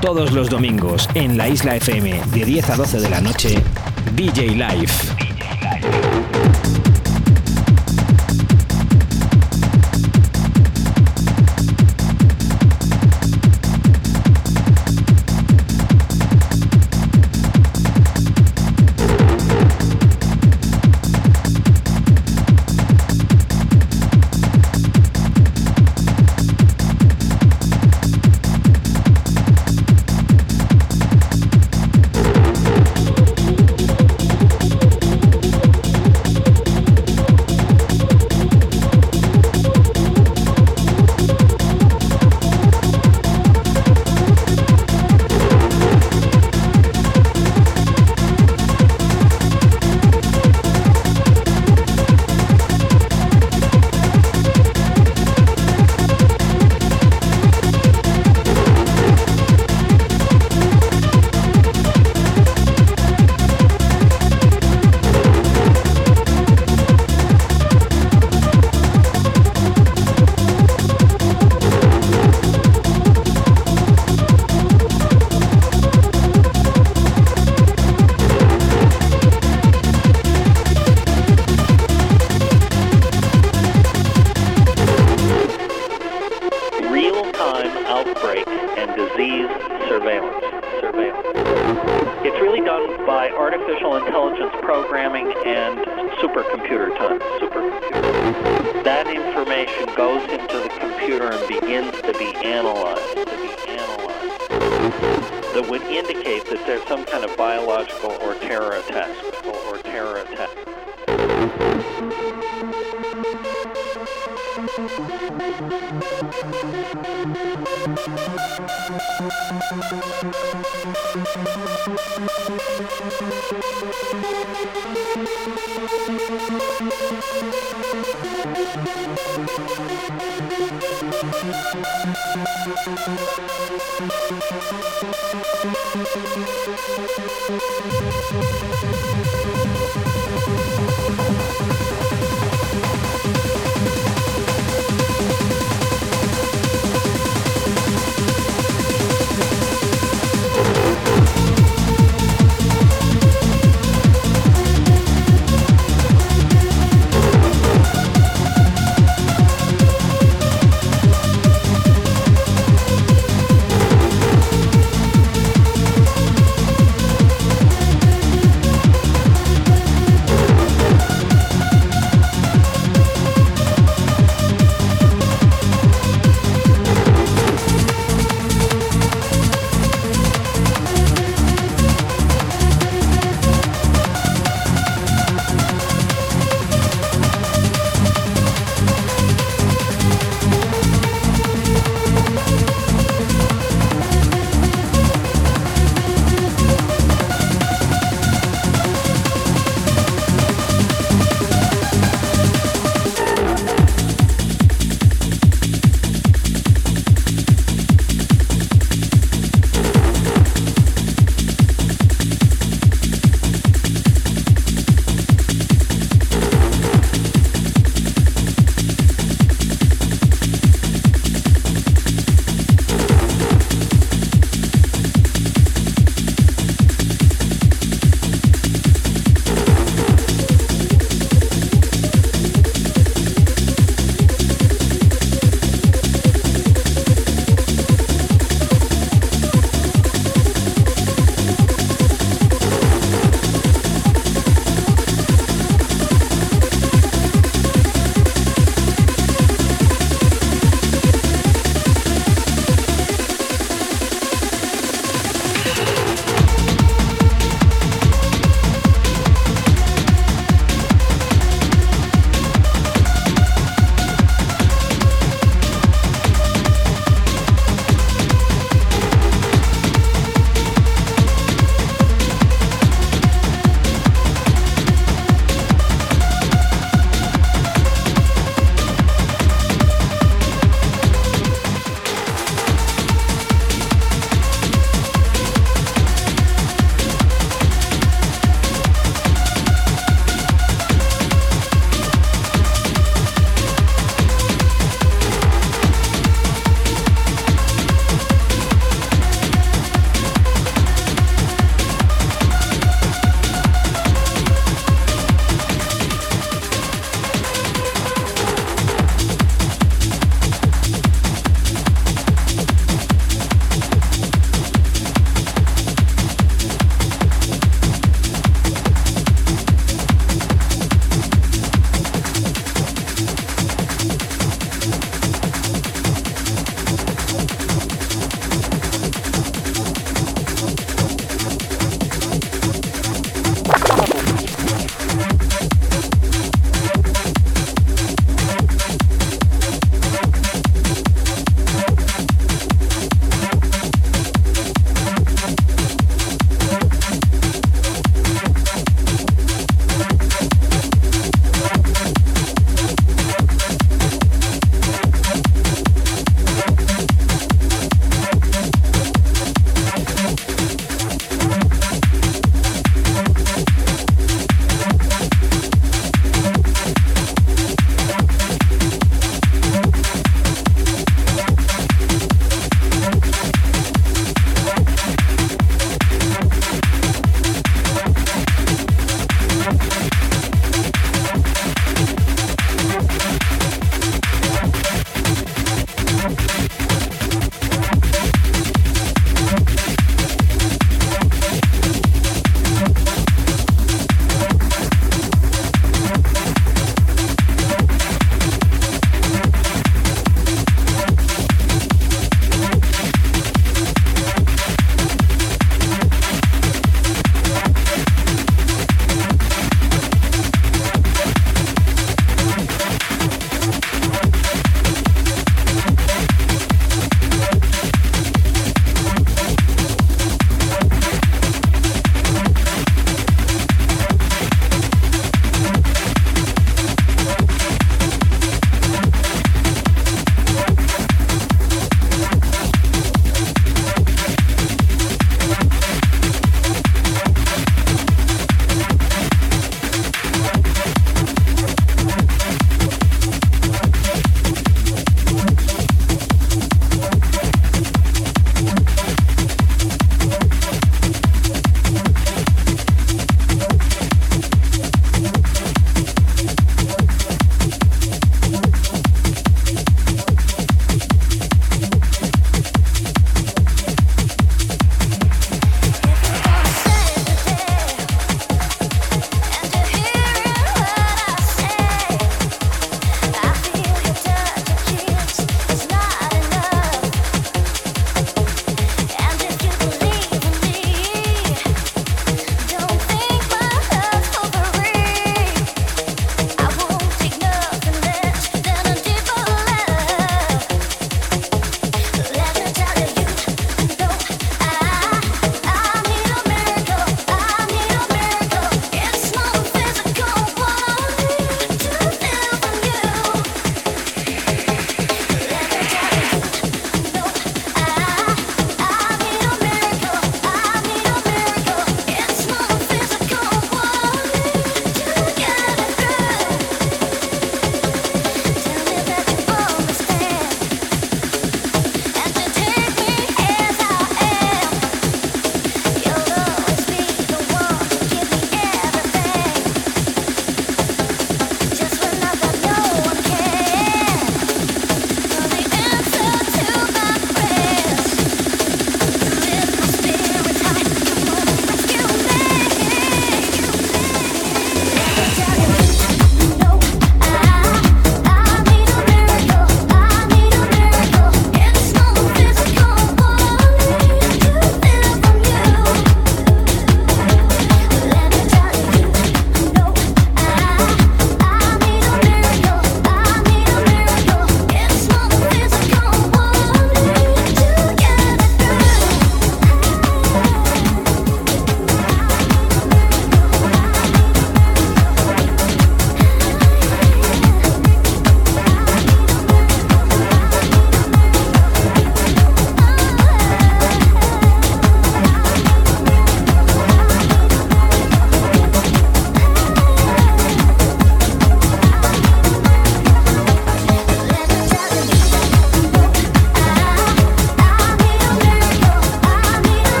Todos los domingos en la Isla FM de 10 a 12 de la noche, DJ Live.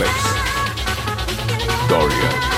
space. Dorian.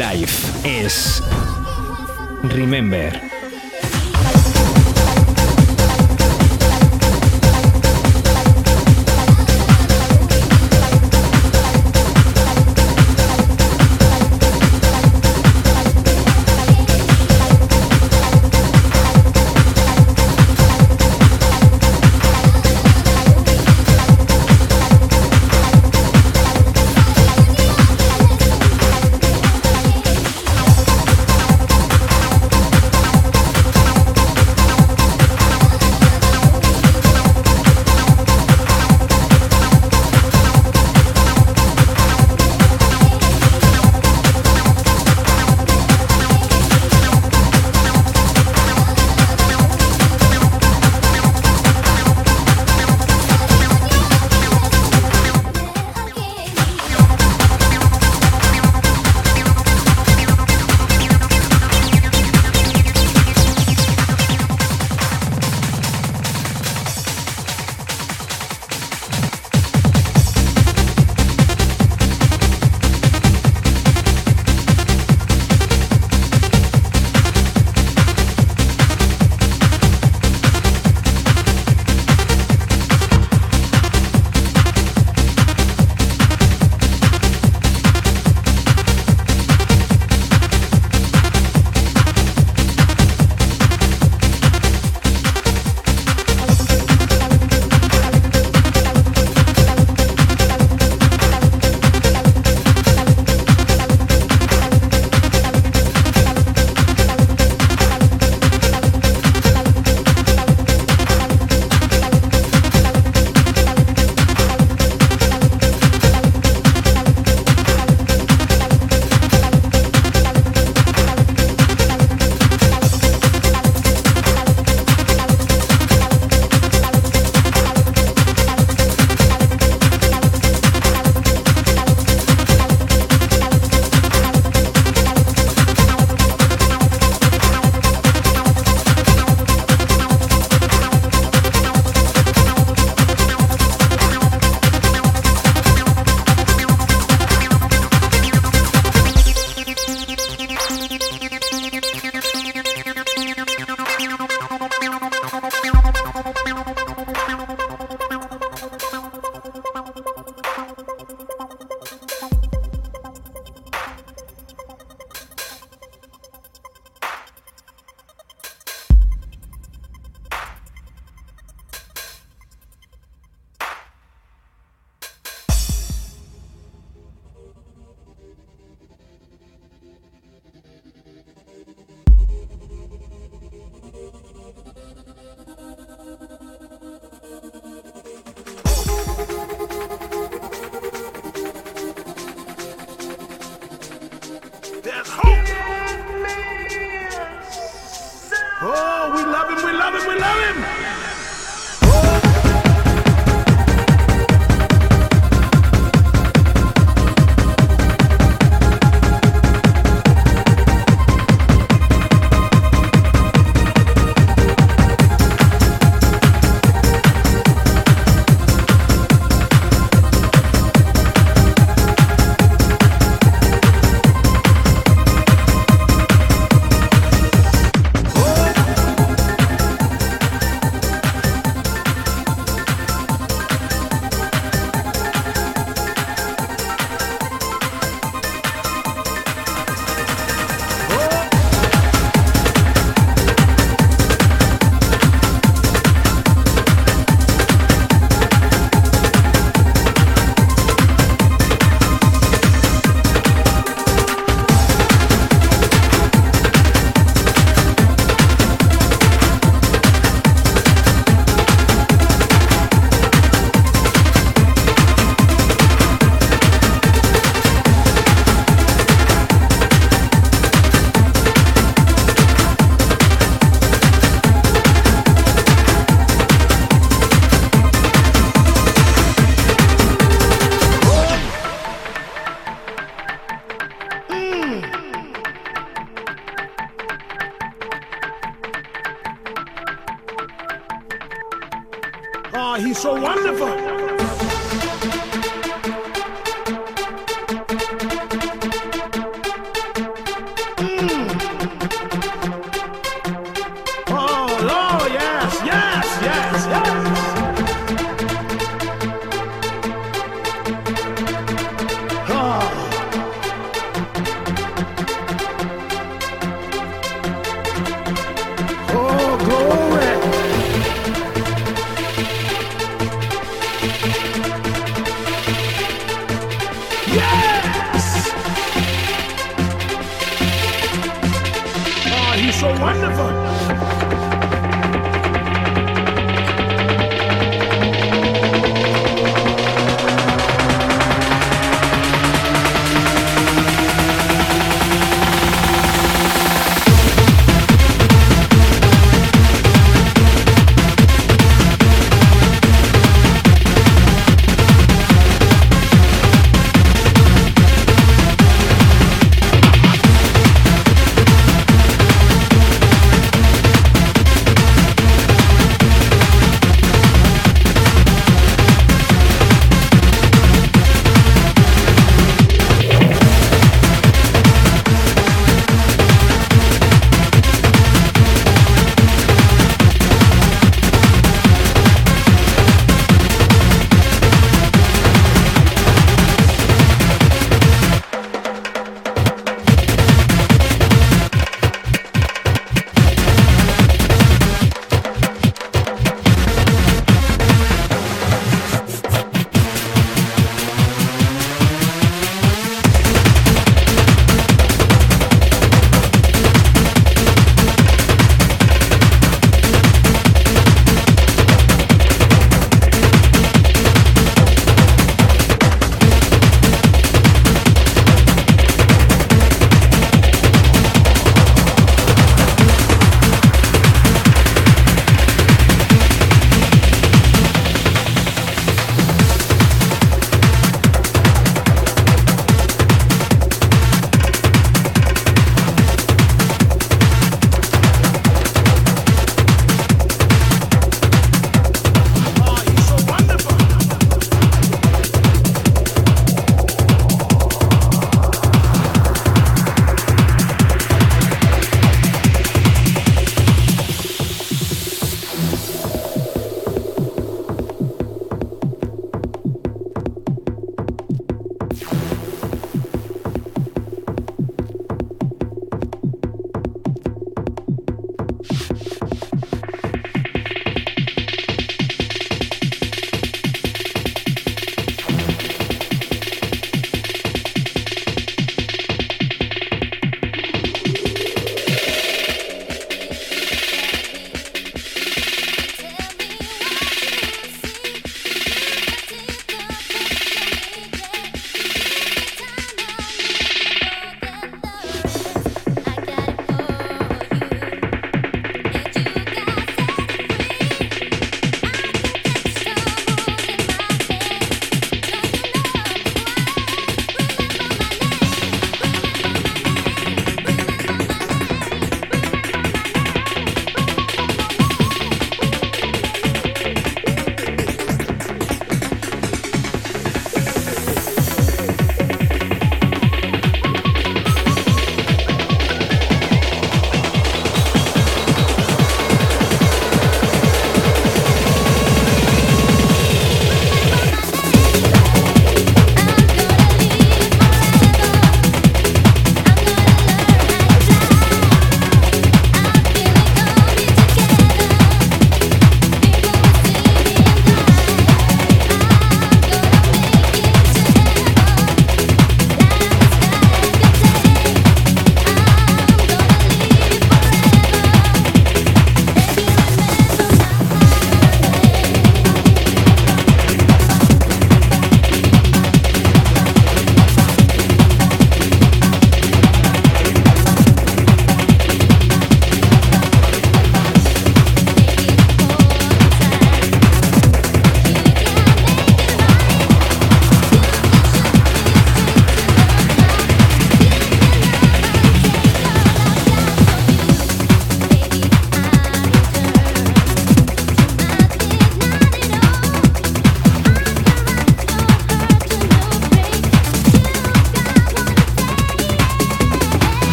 Life es Remember.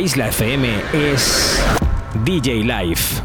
Isla FM es DJ Live.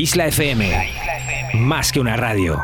Isla FM. Más que una radio.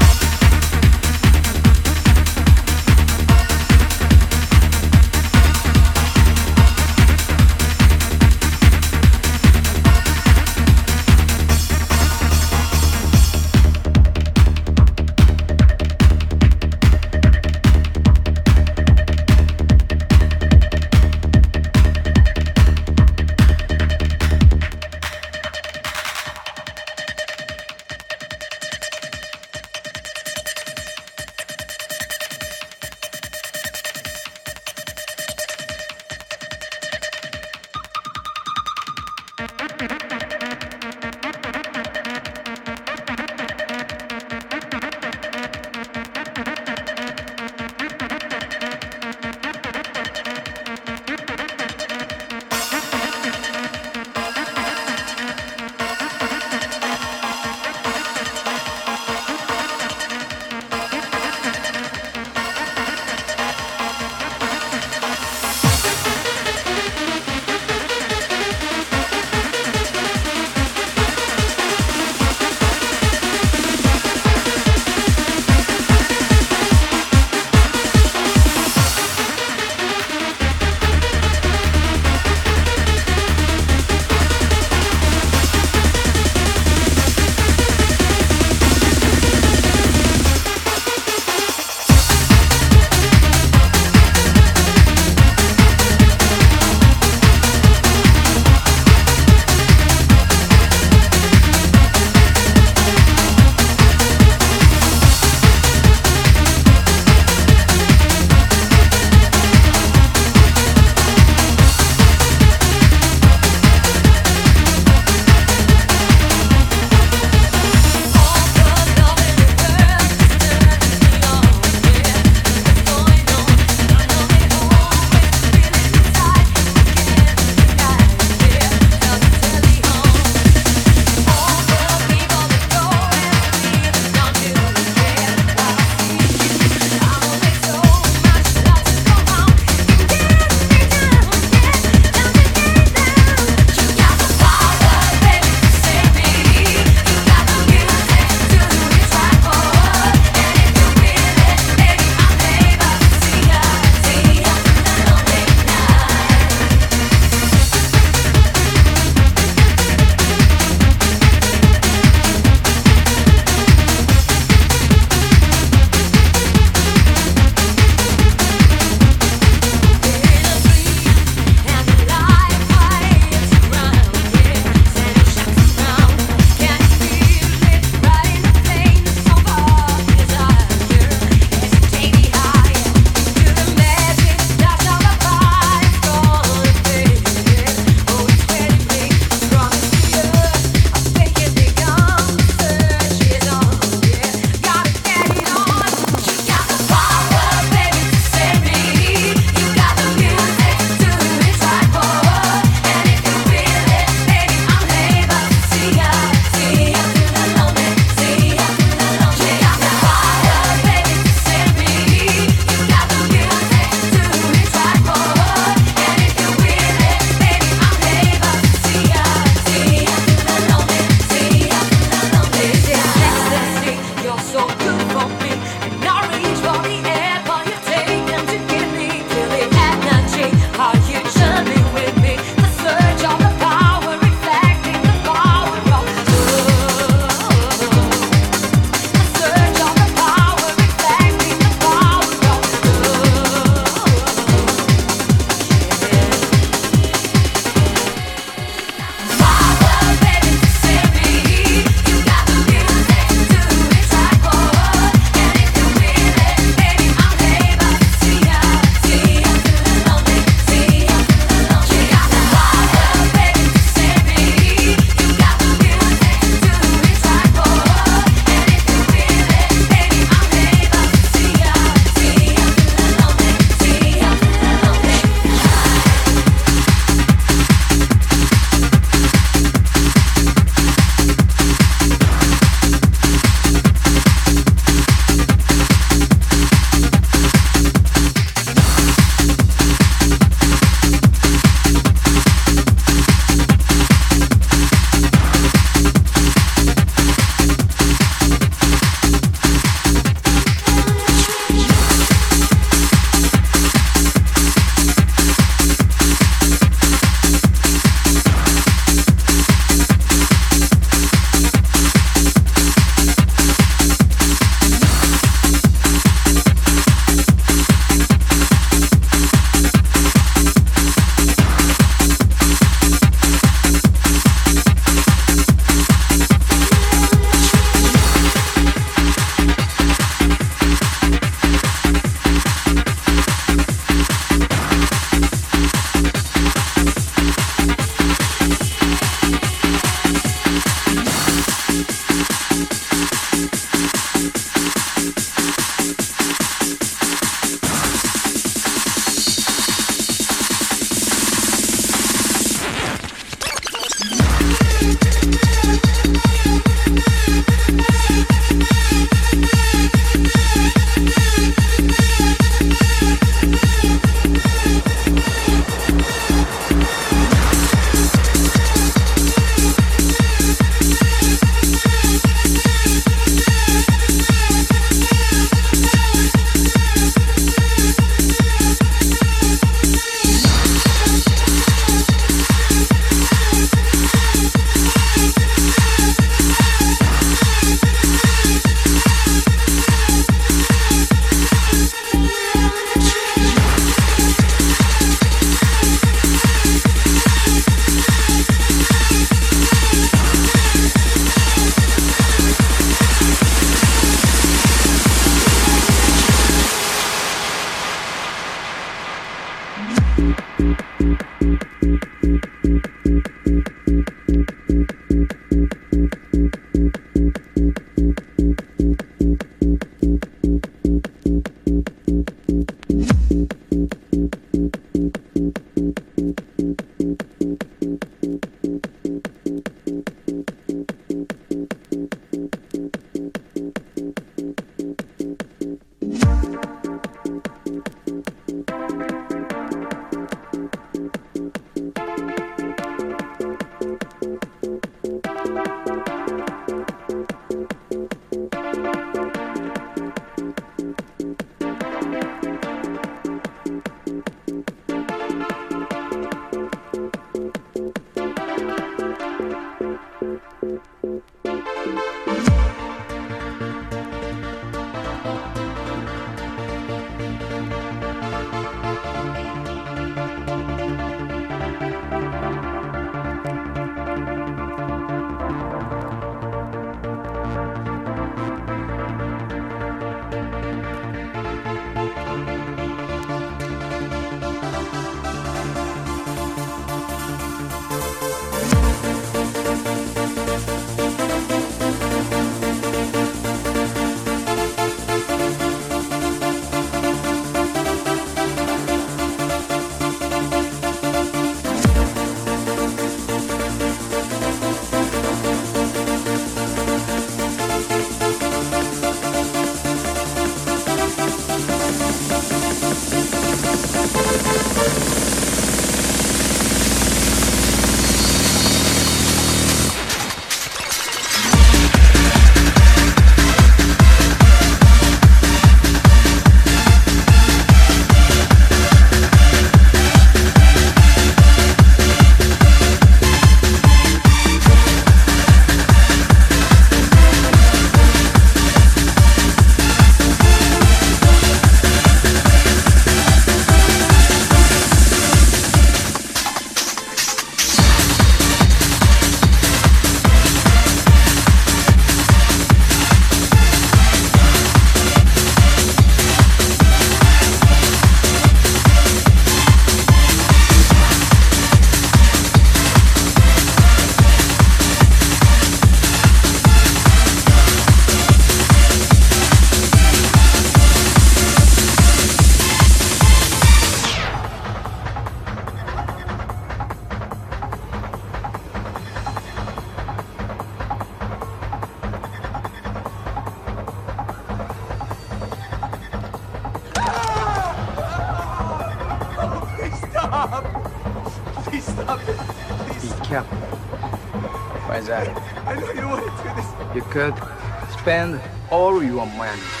Spend all your money.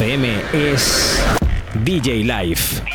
FM es DJ Live.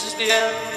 This is the end.